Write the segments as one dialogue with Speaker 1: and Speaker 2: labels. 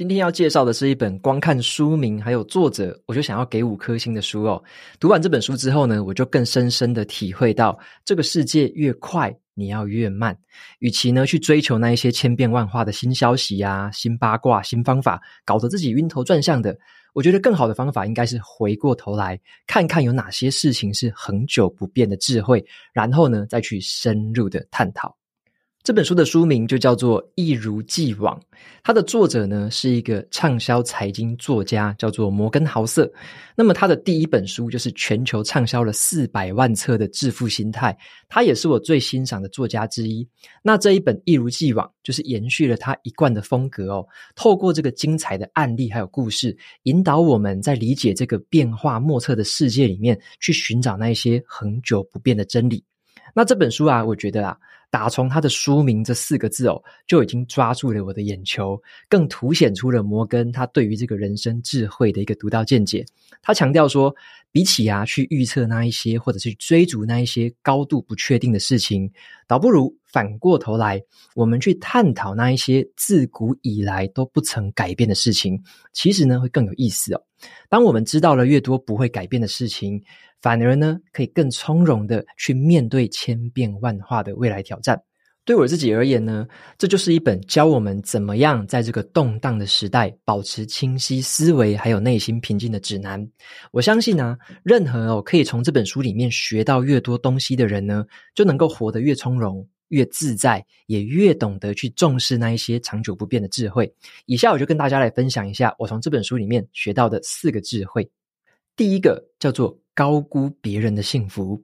Speaker 1: 今天要介绍的是一本光看书名还有作者，我就想要给五颗星的书哦。读完这本书之后呢，我就更深深的体会到，这个世界越快，你要越慢。与其呢去追求那一些千变万化的新消息啊、新八卦、新方法，搞得自己晕头转向的，我觉得更好的方法应该是回过头来看看有哪些事情是恒久不变的智慧，然后呢再去深入的探讨。这本书的书名就叫做《一如既往》，它的作者呢是一个畅销财经作家，叫做摩根豪瑟。那么他的第一本书就是全球畅销了四百万册的《致富心态》，他也是我最欣赏的作家之一。那这一本《一如既往》就是延续了他一贯的风格哦，透过这个精彩的案例还有故事，引导我们在理解这个变化莫测的世界里面，去寻找那一些恒久不变的真理。那这本书啊，我觉得啊。打从它的书名这四个字哦，就已经抓住了我的眼球，更凸显出了摩根他对于这个人生智慧的一个独到见解。他强调说，比起啊去预测那一些，或者是追逐那一些高度不确定的事情，倒不如反过头来，我们去探讨那一些自古以来都不曾改变的事情，其实呢会更有意思哦。当我们知道了越多不会改变的事情，反而呢，可以更从容的去面对千变万化的未来挑战。对我自己而言呢，这就是一本教我们怎么样在这个动荡的时代保持清晰思维，还有内心平静的指南。我相信啊，任何哦可以从这本书里面学到越多东西的人呢，就能够活得越从容、越自在，也越懂得去重视那一些长久不变的智慧。以下我就跟大家来分享一下我从这本书里面学到的四个智慧。第一个叫做高估别人的幸福，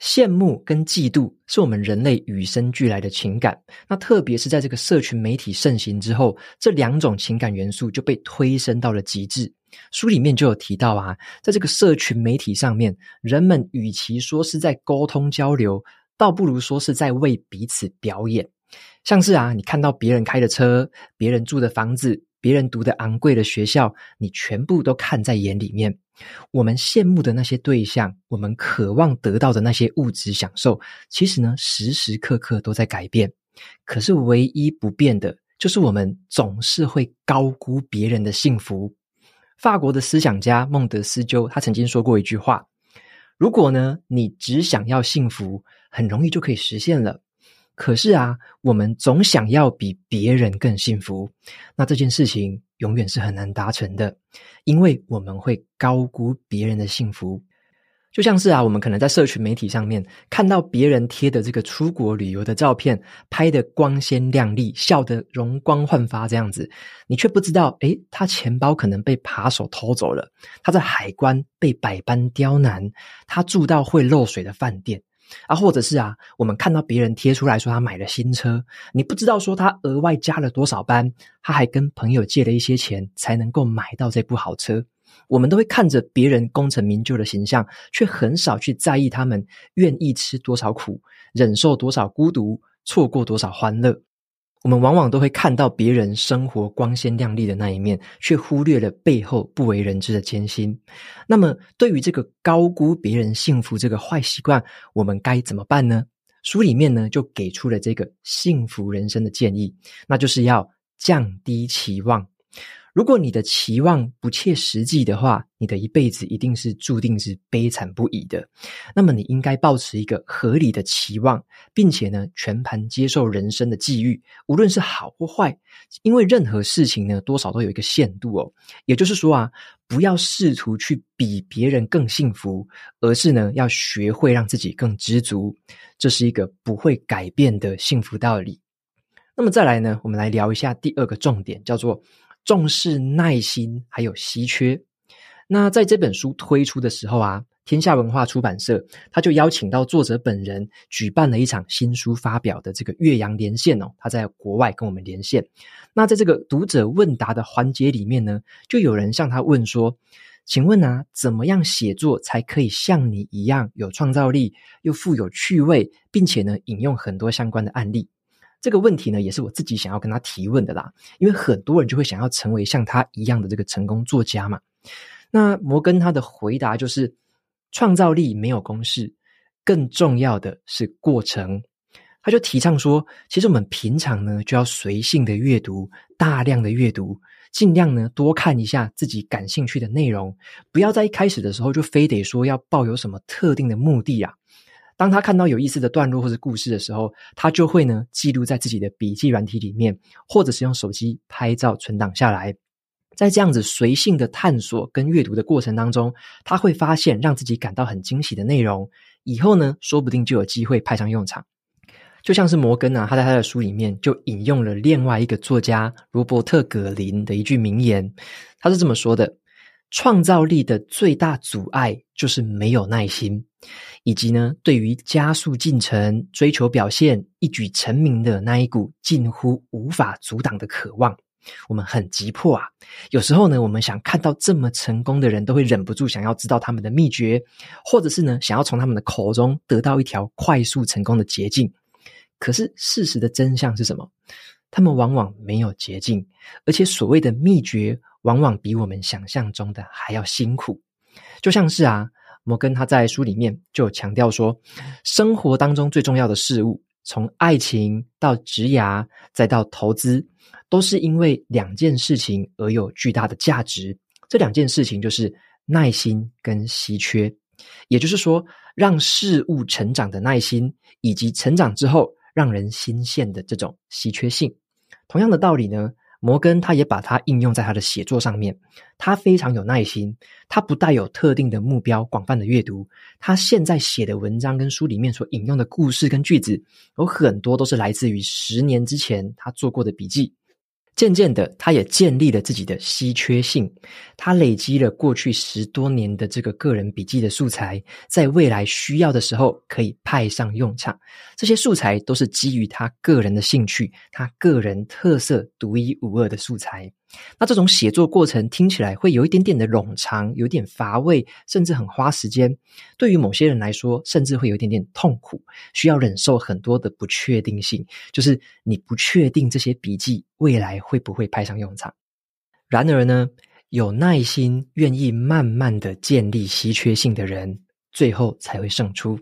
Speaker 1: 羡慕跟嫉妒是我们人类与生俱来的情感。那特别是在这个社群媒体盛行之后，这两种情感元素就被推升到了极致。书里面就有提到啊，在这个社群媒体上面，人们与其说是在沟通交流，倒不如说是在为彼此表演。像是啊，你看到别人开的车，别人住的房子。别人读的昂贵的学校，你全部都看在眼里面。我们羡慕的那些对象，我们渴望得到的那些物质享受，其实呢，时时刻刻都在改变。可是唯一不变的，就是我们总是会高估别人的幸福。法国的思想家孟德斯鸠，他曾经说过一句话：如果呢，你只想要幸福，很容易就可以实现了。可是啊，我们总想要比别人更幸福，那这件事情永远是很难达成的，因为我们会高估别人的幸福。就像是啊，我们可能在社群媒体上面看到别人贴的这个出国旅游的照片，拍得光鲜亮丽，笑得容光焕发这样子，你却不知道，诶，他钱包可能被扒手偷走了，他在海关被百般刁难，他住到会漏水的饭店。啊，或者是啊，我们看到别人贴出来说他买了新车，你不知道说他额外加了多少班，他还跟朋友借了一些钱才能够买到这部好车。我们都会看着别人功成名就的形象，却很少去在意他们愿意吃多少苦，忍受多少孤独，错过多少欢乐。我们往往都会看到别人生活光鲜亮丽的那一面，却忽略了背后不为人知的艰辛。那么，对于这个高估别人幸福这个坏习惯，我们该怎么办呢？书里面呢，就给出了这个幸福人生的建议，那就是要降低期望。如果你的期望不切实际的话，你的一辈子一定是注定是悲惨不已的。那么，你应该抱持一个合理的期望，并且呢，全盘接受人生的际遇，无论是好或坏，因为任何事情呢，多少都有一个限度哦。也就是说啊，不要试图去比别人更幸福，而是呢，要学会让自己更知足。这是一个不会改变的幸福道理。那么再来呢，我们来聊一下第二个重点，叫做。重视耐心还有稀缺。那在这本书推出的时候啊，天下文化出版社他就邀请到作者本人举办了一场新书发表的这个越洋连线哦，他在国外跟我们连线。那在这个读者问答的环节里面呢，就有人向他问说：“请问啊，怎么样写作才可以像你一样有创造力，又富有趣味，并且呢，引用很多相关的案例？”这个问题呢，也是我自己想要跟他提问的啦。因为很多人就会想要成为像他一样的这个成功作家嘛。那摩根他的回答就是：创造力没有公式，更重要的是过程。他就提倡说，其实我们平常呢就要随性的阅读，大量的阅读，尽量呢多看一下自己感兴趣的内容，不要在一开始的时候就非得说要抱有什么特定的目的啊。当他看到有意思的段落或者故事的时候，他就会呢记录在自己的笔记软体里面，或者是用手机拍照存档下来。在这样子随性的探索跟阅读的过程当中，他会发现让自己感到很惊喜的内容，以后呢说不定就有机会派上用场。就像是摩根啊，他在他的书里面就引用了另外一个作家罗伯特·葛林的一句名言，他是这么说的。创造力的最大阻碍就是没有耐心，以及呢，对于加速进程、追求表现、一举成名的那一股近乎无法阻挡的渴望。我们很急迫啊，有时候呢，我们想看到这么成功的人，都会忍不住想要知道他们的秘诀，或者是呢，想要从他们的口中得到一条快速成功的捷径。可是事实的真相是什么？他们往往没有捷径，而且所谓的秘诀。往往比我们想象中的还要辛苦，就像是啊，摩根他在书里面就强调说，生活当中最重要的事物，从爱情到职涯，再到投资，都是因为两件事情而有巨大的价值。这两件事情就是耐心跟稀缺，也就是说，让事物成长的耐心，以及成长之后让人新鲜的这种稀缺性。同样的道理呢。摩根他也把它应用在他的写作上面，他非常有耐心，他不带有特定的目标，广泛的阅读。他现在写的文章跟书里面所引用的故事跟句子，有很多都是来自于十年之前他做过的笔记。渐渐的，他也建立了自己的稀缺性。他累积了过去十多年的这个个人笔记的素材，在未来需要的时候可以派上用场。这些素材都是基于他个人的兴趣，他个人特色独一无二的素材。那这种写作过程听起来会有一点点的冗长，有点乏味，甚至很花时间。对于某些人来说，甚至会有一点点痛苦，需要忍受很多的不确定性，就是你不确定这些笔记未来会不会派上用场。然而呢，有耐心、愿意慢慢的建立稀缺性的人，最后才会胜出。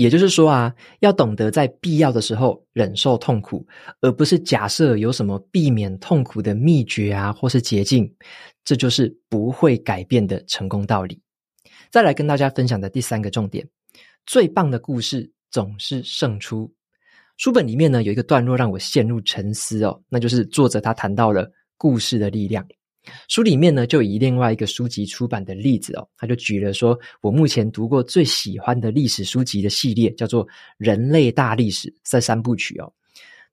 Speaker 1: 也就是说啊，要懂得在必要的时候忍受痛苦，而不是假设有什么避免痛苦的秘诀啊，或是捷径，这就是不会改变的成功道理。再来跟大家分享的第三个重点，最棒的故事总是胜出。书本里面呢，有一个段落让我陷入沉思哦，那就是作者他谈到了故事的力量。书里面呢，就以另外一个书籍出版的例子哦，他就举了说，我目前读过最喜欢的历史书籍的系列叫做《人类大历史》这三部曲哦，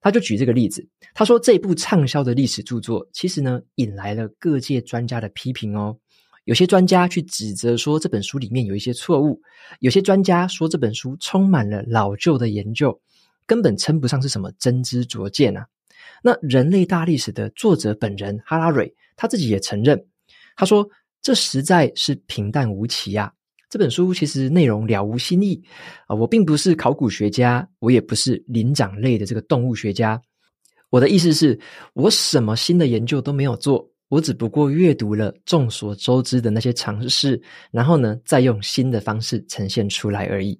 Speaker 1: 他就举这个例子，他说这部畅销的历史著作，其实呢引来了各界专家的批评哦，有些专家去指责说这本书里面有一些错误，有些专家说这本书充满了老旧的研究，根本称不上是什么真知灼见啊。那《人类大历史》的作者本人哈拉瑞。他自己也承认，他说：“这实在是平淡无奇呀、这本书其实内容了无新意啊。我并不是考古学家，我也不是灵长类的这个动物学家。我的意思是，我什么新的研究都没有做，我只不过阅读了众所周知的那些常识，然后呢，再用新的方式呈现出来而已。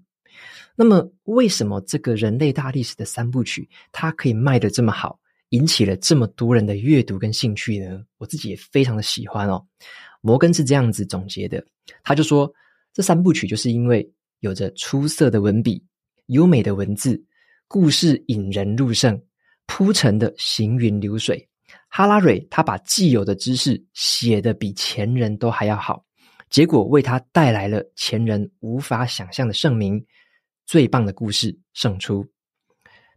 Speaker 1: 那么，为什么这个人类大历史的三部曲，它可以卖得这么好？”引起了这么多人的阅读跟兴趣呢？我自己也非常的喜欢哦。摩根是这样子总结的，他就说，这三部曲就是因为有着出色的文笔、优美的文字、故事引人入胜、铺陈的行云流水。哈拉瑞他把既有的知识写得比前人都还要好，结果为他带来了前人无法想象的盛名。最棒的故事胜出。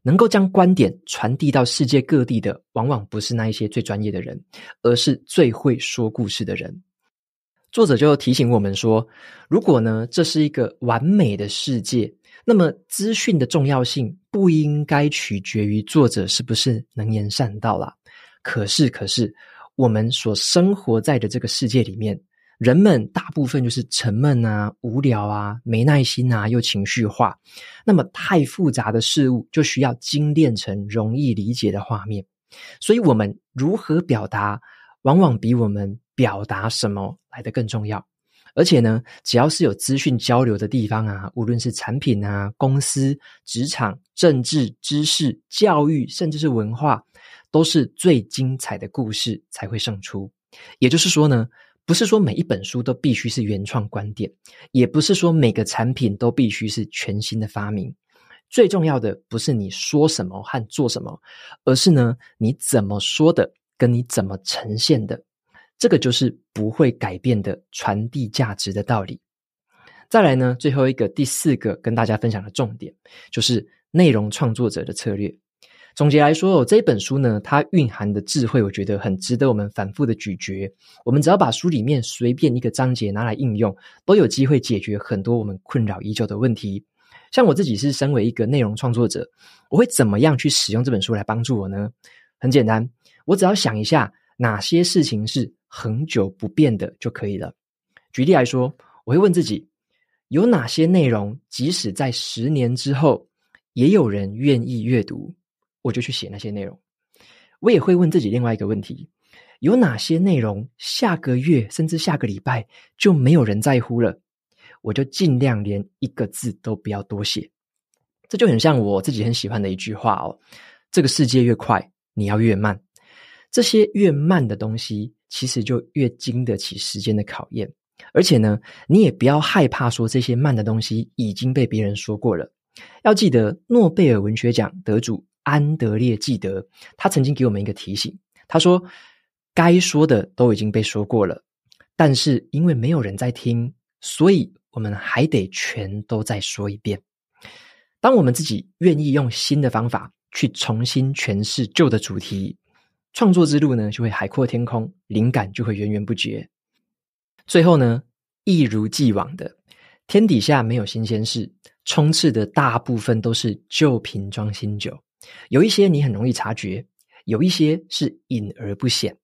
Speaker 1: 能够将观点传递到世界各地的，往往不是那一些最专业的人，而是最会说故事的人。作者就提醒我们说，如果呢，这是一个完美的世界，那么资讯的重要性不应该取决于作者是不是能言善道啦。可是，可是，我们所生活在的这个世界里面，人们大部分就是沉闷啊、无聊啊、没耐心啊，又情绪化。那么太复杂的事物就需要精炼成容易理解的画面。所以，我们如何表达，往往比我们表达什么来得更重要。而且呢，只要是有资讯交流的地方啊，无论是产品啊、公司、职场、政治、知识、教育，甚至是文化，都是最精彩的故事才会胜出。也就是说呢，不是说每一本书都必须是原创观点，也不是说每个产品都必须是全新的发明。最重要的不是你说什么和做什么，而是呢，你怎么说的，跟你怎么呈现的。这个就是不会改变的传递价值的道理。再来呢，最后一个第四个跟大家分享的重点，就是内容创作者的策略。总结来说，这本书呢，它蕴含的智慧，我觉得很值得我们反复的咀嚼。我们只要把书里面随便一个章节拿来应用，都有机会解决很多我们困扰已久的问题。像我自己是身为一个内容创作者，我会怎么样去使用这本书来帮助我呢？很简单，我只要想一下哪些事情是恒久不变的就可以了。举例来说，我会问自己，有哪些内容即使在十年之后，也有人愿意阅读，我就去写那些内容。我也会问自己另外一个问题，有哪些内容下个月甚至下个礼拜就没有人在乎了，我就尽量连一个字都不要多写。这就很像我自己很喜欢的一句话哦，这个世界越快，你要越慢。这些越慢的东西，其实就越经得起时间的考验。而且呢，你也不要害怕说这些慢的东西已经被别人说过了。要记得，诺贝尔文学奖得主安德烈·纪德，他曾经给我们一个提醒。他说：“该说的都已经被说过了，但是因为没有人在听，所以我们还得全都再说一遍。当我们自己愿意用新的方法去重新诠释旧的主题。”创作之路呢，就会海阔天空，灵感就会源源不绝。最后呢，一如既往的，天底下没有新鲜事，充斥的大部分都是旧瓶装新酒。有一些你很容易察觉，有一些是隐而不显。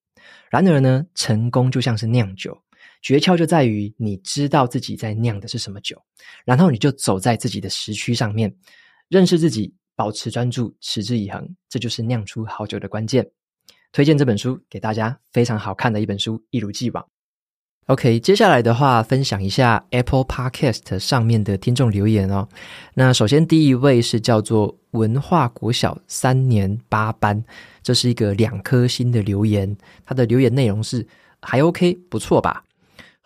Speaker 1: 然而呢，成功就像是酿酒，诀窍就在于你知道自己在酿的是什么酒，然后你就走在自己的时区上面，认识自己，保持专注，持之以恒，这就是酿出好酒的关键。推荐这本书给大家，非常好看的一本书，一如既往。OK，接下来的话，分享一下 Apple Podcast 上面的听众留言哦。那首先第一位是叫做文化国小三年八班，这是一个两颗星的留言，他的留言内容是还 OK，不错吧？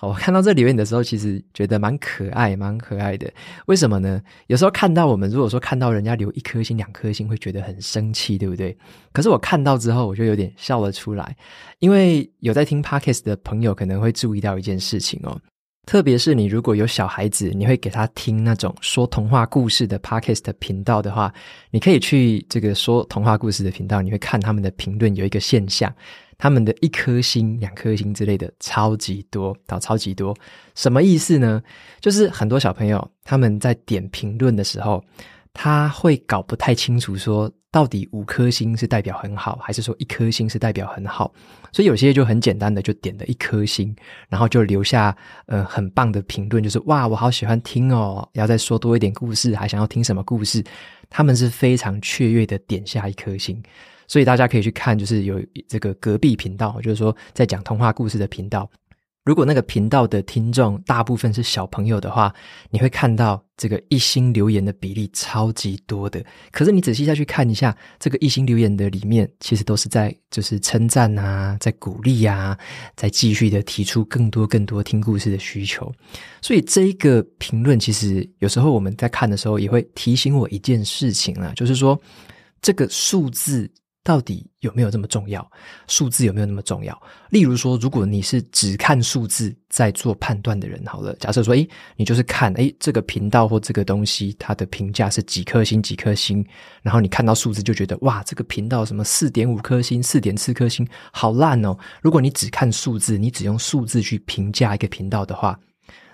Speaker 1: 我看到这留言的时候，其实觉得蛮可爱，蛮可爱的。为什么呢？有时候看到我们，如果说看到人家留一颗星、两颗星，会觉得很生气，对不对？可是我看到之后，我就有点笑了出来，因为有在听 Podcast 的朋友可能会注意到一件事情哦。特别是你如果有小孩子，你会给他听那种说童话故事的 Podcast 频道的话，你可以去这个说童话故事的频道，你会看他们的评论，有一个现象。他们的一颗星、两颗星之类的超级多，到超级多，什么意思呢？就是很多小朋友他们在点评论的时候，他会搞不太清楚，说到底五颗星是代表很好，还是说一颗星是代表很好？所以有些就很简单的就点了一颗星，然后就留下呃很棒的评论，就是哇，我好喜欢听哦，要再说多一点故事，还想要听什么故事？他们是非常雀跃的点下一颗星。所以大家可以去看，就是有这个隔壁频道，就是说在讲童话故事的频道。如果那个频道的听众大部分是小朋友的话，你会看到这个一星留言的比例超级多的。可是你仔细再去看一下，这个一星留言的里面，其实都是在就是称赞啊，在鼓励啊，在继续的提出更多更多听故事的需求。所以这一个评论，其实有时候我们在看的时候，也会提醒我一件事情啊，就是说这个数字。到底有没有这么重要？数字有没有那么重要？例如说，如果你是只看数字在做判断的人，好了，假设说，诶，你就是看，诶，这个频道或这个东西，它的评价是几颗星，几颗星，然后你看到数字就觉得，哇，这个频道什么四点五颗星，四点四颗星，好烂哦。如果你只看数字，你只用数字去评价一个频道的话，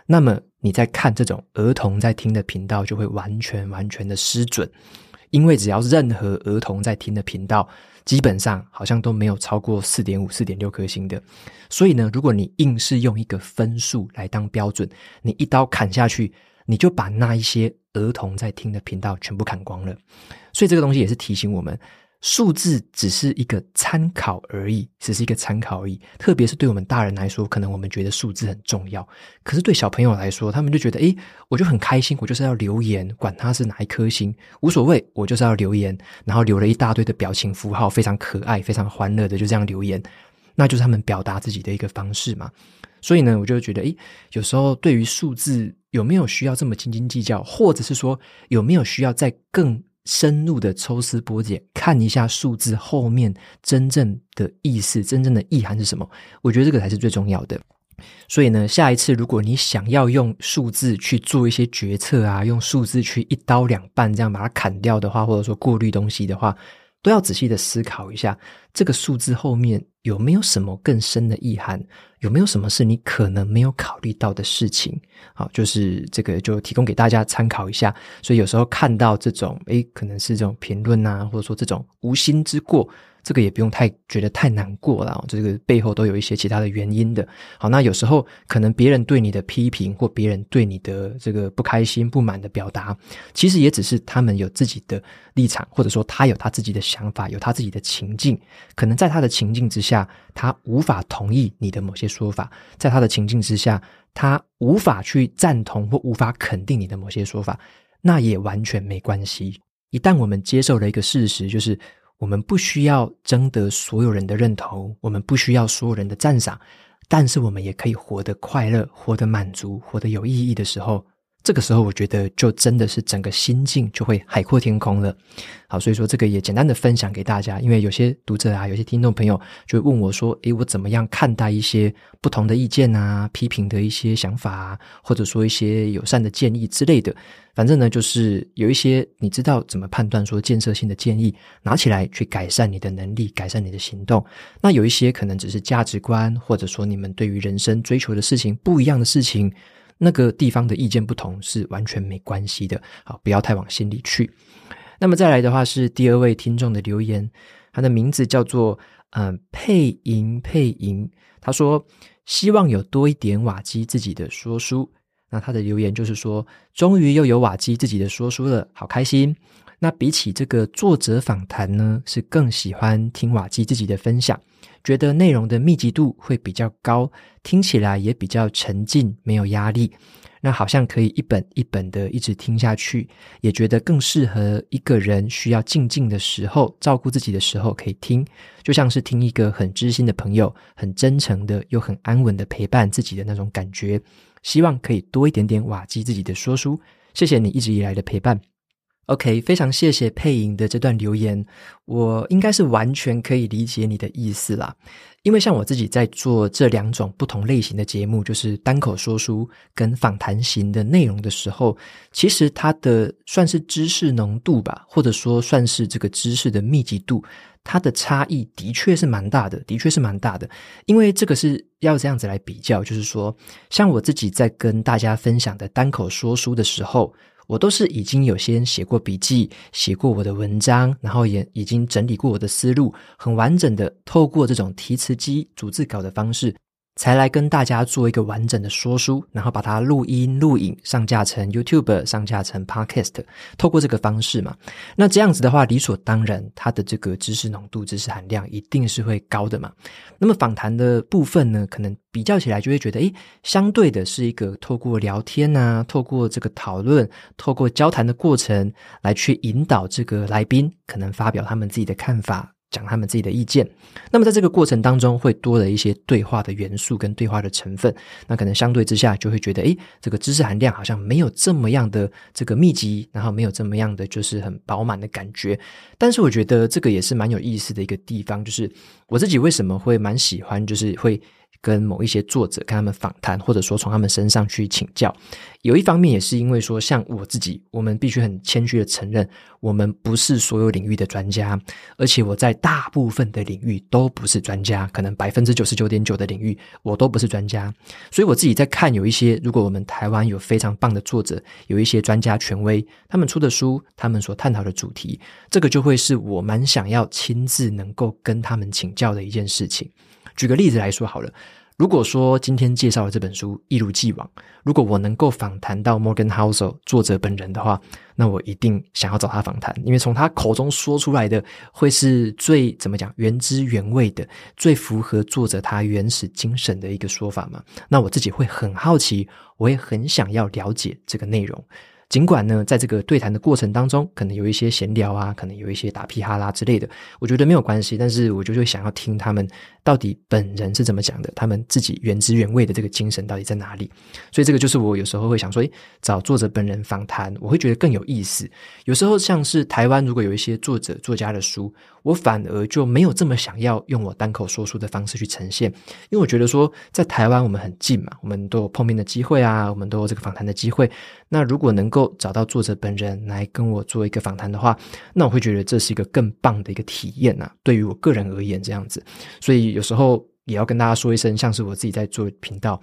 Speaker 1: 那么你在看这种儿童在听的频道，就会完全完全的失准。因为只要任何儿童在听的频道，基本上好像都没有超过四点五、四点六颗星的。所以呢，如果你硬是用一个分数来当标准，你一刀砍下去，你就把那一些儿童在听的频道全部砍光了。所以这个东西也是提醒我们。数字只是一个参考而已，只是一个参考而已。特别是对我们大人来说，可能我们觉得数字很重要，可是对小朋友来说，他们就觉得，诶，我就很开心，我就是要留言，管他是哪一颗星，无所谓，我就是要留言，然后留了一大堆的表情符号，非常可爱，非常欢乐的，就这样留言，那就是他们表达自己的一个方式嘛。所以呢，我就觉得，诶，有时候对于数字有没有需要这么斤斤计较，或者是说有没有需要再更深入的抽丝剥茧，看一下数字后面真正的意思、真正的意涵是什么？我觉得这个才是最重要的。所以呢，下一次如果你想要用数字去做一些决策啊，用数字去一刀两半这样把它砍掉的话，或者说过滤东西的话，都要仔细的思考一下，这个数字后面有没有什么更深的意涵？有没有什么是你可能没有考虑到的事情？好，就是这个就提供给大家参考一下。所以有时候看到这种，诶，可能是这种评论啊，或者说这种无心之过。这个也不用太觉得太难过了，这个背后都有一些其他的原因的。好，那有时候可能别人对你的批评或别人对你的这个不开心、不满的表达，其实也只是他们有自己的立场，或者说他有他自己的想法，有他自己的情境。可能在他的情境之下，他无法同意你的某些说法；在他的情境之下，他无法去赞同或无法肯定你的某些说法，那也完全没关系。一旦我们接受了一个事实，就是。我们不需要征得所有人的认同，我们不需要所有人的赞赏，但是我们也可以活得快乐、活得满足、活得有意义的时候。这个时候，我觉得就真的是整个心境就会海阔天空了。好，所以说这个也简单的分享给大家，因为有些读者啊，有些听众朋友就会问我说：“诶，我怎么样看待一些不同的意见啊、批评的一些想法啊，或者说一些友善的建议之类的？”反正呢，就是有一些你知道怎么判断说建设性的建议，拿起来去改善你的能力、改善你的行动。那有一些可能只是价值观，或者说你们对于人生追求的事情不一样的事情。那个地方的意见不同是完全没关系的，好，不要太往心里去。那么再来的话是第二位听众的留言，他的名字叫做嗯、呃、配银配银，他说希望有多一点瓦基自己的说书。那他的留言就是说，终于又有瓦基自己的说书了，好开心。那比起这个作者访谈呢，是更喜欢听瓦基自己的分享。觉得内容的密集度会比较高，听起来也比较沉浸，没有压力。那好像可以一本一本的一直听下去，也觉得更适合一个人需要静静的时候，照顾自己的时候可以听，就像是听一个很知心的朋友，很真诚的又很安稳的陪伴自己的那种感觉。希望可以多一点点瓦基自己的说书，谢谢你一直以来的陪伴。OK，非常谢谢配音的这段留言，我应该是完全可以理解你的意思啦。因为像我自己在做这两种不同类型的节目，就是单口说书跟访谈型的内容的时候，其实它的算是知识浓度吧，或者说算是这个知识的密集度，它的差异的确是蛮大的，的确是蛮大的。因为这个是要这样子来比较，就是说，像我自己在跟大家分享的单口说书的时候。我都是已经有先写过笔记，写过我的文章，然后也已经整理过我的思路，很完整的透过这种提词机、逐字稿的方式。才来跟大家做一个完整的说书，然后把它录音录影上架成 YouTube，上架成 Podcast，透过这个方式嘛。那这样子的话，理所当然，它的这个知识浓度、知识含量一定是会高的嘛。那么访谈的部分呢，可能比较起来就会觉得，诶，相对的是一个透过聊天啊，透过这个讨论，透过交谈的过程来去引导这个来宾，可能发表他们自己的看法。讲他们自己的意见，那么在这个过程当中会多了一些对话的元素跟对话的成分，那可能相对之下就会觉得，诶，这个知识含量好像没有这么样的这个密集，然后没有这么样的就是很饱满的感觉。但是我觉得这个也是蛮有意思的一个地方，就是我自己为什么会蛮喜欢，就是会跟某一些作者跟他们访谈，或者说从他们身上去请教。有一方面也是因为说，像我自己，我们必须很谦虚的承认，我们不是所有领域的专家，而且我在大部分的领域都不是专家，可能百分之九十九点九的领域我都不是专家。所以我自己在看有一些，如果我们台湾有非常棒的作者，有一些专家权威，他们出的书，他们所探讨的主题，这个就会是我蛮想要亲自能够跟他们请教的一件事情。举个例子来说好了，如果说今天介绍的这本书一如既往，如果我能够访谈到 Morgan Housel 作者本人的话，那我一定想要找他访谈，因为从他口中说出来的会是最怎么讲原汁原味的，最符合作者他原始精神的一个说法嘛。那我自己会很好奇，我也很想要了解这个内容。尽管呢，在这个对谈的过程当中，可能有一些闲聊啊，可能有一些打屁哈啦之类的，我觉得没有关系。但是我就会想要听他们到底本人是怎么讲的，他们自己原汁原味的这个精神到底在哪里。所以这个就是我有时候会想说，诶，找作者本人访谈，我会觉得更有意思。有时候像是台湾，如果有一些作者作家的书，我反而就没有这么想要用我单口说书的方式去呈现，因为我觉得说在台湾我们很近嘛，我们都有碰面的机会啊，我们都有这个访谈的机会。那如果能够找到作者本人来跟我做一个访谈的话，那我会觉得这是一个更棒的一个体验呐。对于我个人而言，这样子，所以有时候也要跟大家说一声，像是我自己在做频道，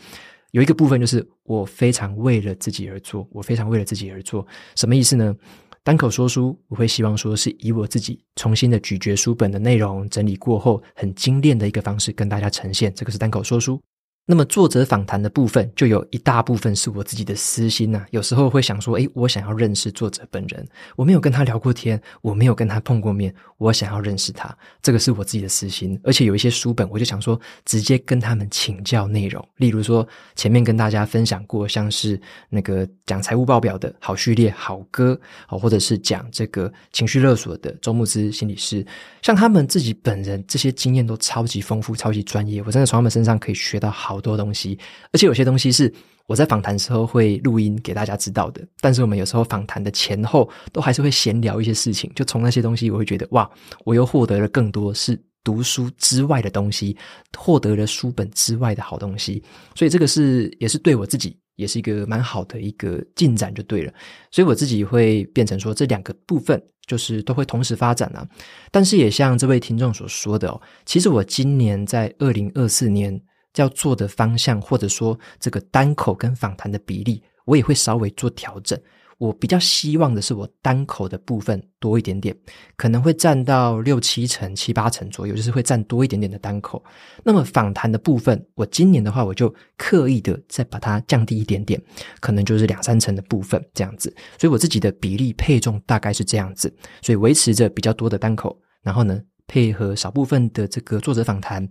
Speaker 1: 有一个部分就是我非常为了自己而做，我非常为了自己而做，什么意思呢？单口说书，我会希望说是以我自己重新的咀嚼书本的内容，整理过后很精炼的一个方式跟大家呈现，这个是单口说书。那么作者访谈的部分，就有一大部分是我自己的私心呐、有时候会想说，诶，我想要认识作者本人，我没有跟他聊过天，我没有跟他碰过面，我想要认识他，这个是我自己的私心。而且有一些书本，我就想说，直接跟他们请教内容。例如说，前面跟大家分享过，像是那个讲财务报表的好序列好哥，或者是讲这个情绪勒索的周牧之心理师，像他们自己本人这些经验都超级丰富、超级专业，我真的从他们身上可以学到好。好多东西，而且有些东西是我在访谈时候会录音给大家知道的。但是我们有时候访谈的前后都还是会闲聊一些事情，就从那些东西，我会觉得哇，我又获得了更多是读书之外的东西，获得了书本之外的好东西。所以这个是也是对我自己也是一个蛮好的一个进展，就对了。所以我自己会变成说，这两个部分就是都会同时发展啊。但是也像这位听众所说的哦，其实我今年在二零二四年。要做的方向，或者说这个单口跟访谈的比例，我也会稍微做调整。我比较希望的是，我单口的部分多一点点，可能会占到六七成、七八成左右，就是会占多一点点的单口。那么访谈的部分，我今年的话，我就刻意的再把它降低一点点，可能就是两三成的部分这样子。所以我自己的比例配重大概是这样子，所以维持着比较多的单口，然后呢，配合少部分的这个作者访谈。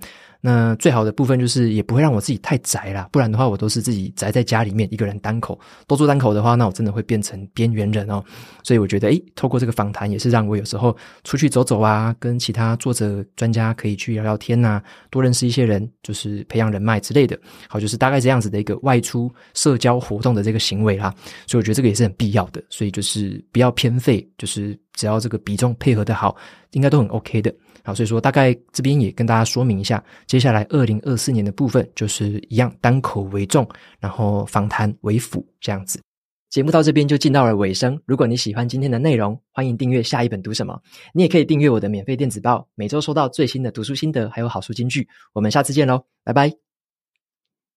Speaker 1: 那最好的部分就是也不会让我自己太宅啦，不然的话我都是自己宅在家里面一个人单口，多做单口的话，那我真的会变成边缘人哦。所以我觉得，诶，透过这个访谈也是让我有时候出去走走啊，跟其他作者专家可以去聊聊天呐、多认识一些人，就是培养人脉之类的。好，就是大概这样子的一个外出社交活动的这个行为啦。所以我觉得这个也是很必要的。所以就是不要偏废，就是只要这个比重配合的好，应该都很 OK 的。好，所以说大概这边也跟大家说明一下，接下来二零二四年的部分就是一样单口为重，然后访谈为辅这样子。节目到这边就进到了尾声。如果你喜欢今天的内容，欢迎订阅下一本读什么。你也可以订阅我的免费电子报，每周收到最新的读书心得还有好书金句。我们下次见喽，拜拜。